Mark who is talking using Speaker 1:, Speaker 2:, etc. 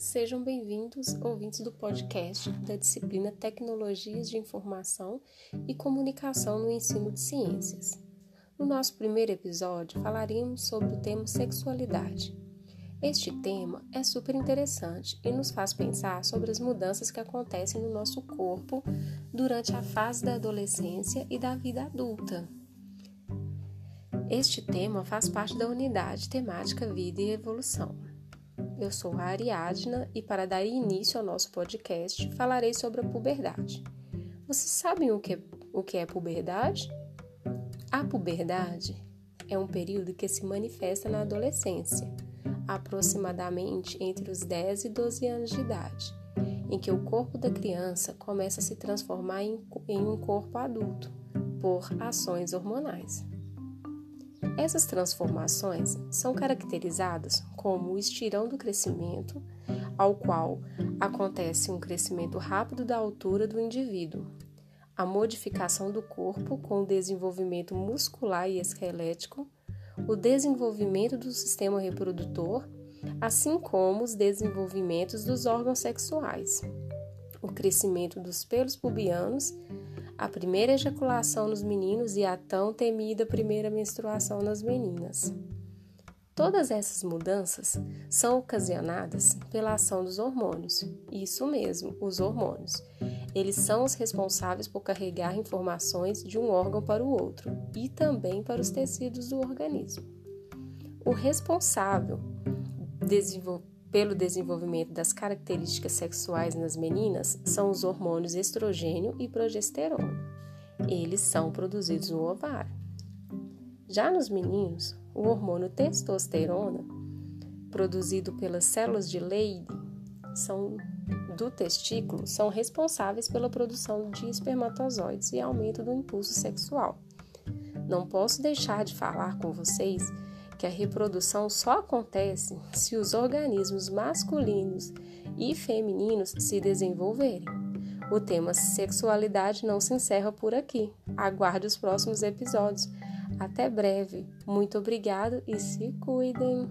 Speaker 1: Sejam bem-vindos, ouvintes do podcast da disciplina Tecnologias de Informação e Comunicação no Ensino de Ciências. No nosso primeiro episódio, falaremos sobre o tema sexualidade. Este tema é super interessante e nos faz pensar sobre as mudanças que acontecem no nosso corpo durante a fase da adolescência e da vida adulta. Este tema faz parte da unidade temática Vida e Evolução. Eu sou a Ariadna e para dar início ao nosso podcast falarei sobre a puberdade. Vocês sabem o que, o que é puberdade? A puberdade é um período que se manifesta na adolescência, aproximadamente entre os 10 e 12 anos de idade, em que o corpo da criança começa a se transformar em, em um corpo adulto por ações hormonais. Essas transformações são caracterizadas como o estirão do crescimento, ao qual acontece um crescimento rápido da altura do indivíduo, a modificação do corpo com o desenvolvimento muscular e esquelético, o desenvolvimento do sistema reprodutor, assim como os desenvolvimentos dos órgãos sexuais, o crescimento dos pelos pubianos a primeira ejaculação nos meninos e a tão temida primeira menstruação nas meninas. Todas essas mudanças são ocasionadas pela ação dos hormônios. Isso mesmo, os hormônios. Eles são os responsáveis por carregar informações de um órgão para o outro e também para os tecidos do organismo. O responsável pelo desenvolvimento das características sexuais nas meninas são os hormônios estrogênio e progesterona. Eles são produzidos no ovário. Já nos meninos, o hormônio testosterona, produzido pelas células de Leydig, são do testículo, são responsáveis pela produção de espermatozoides e aumento do impulso sexual. Não posso deixar de falar com vocês que a reprodução só acontece se os organismos masculinos e femininos se desenvolverem. O tema sexualidade não se encerra por aqui. Aguarde os próximos episódios. Até breve. Muito obrigado e se cuidem.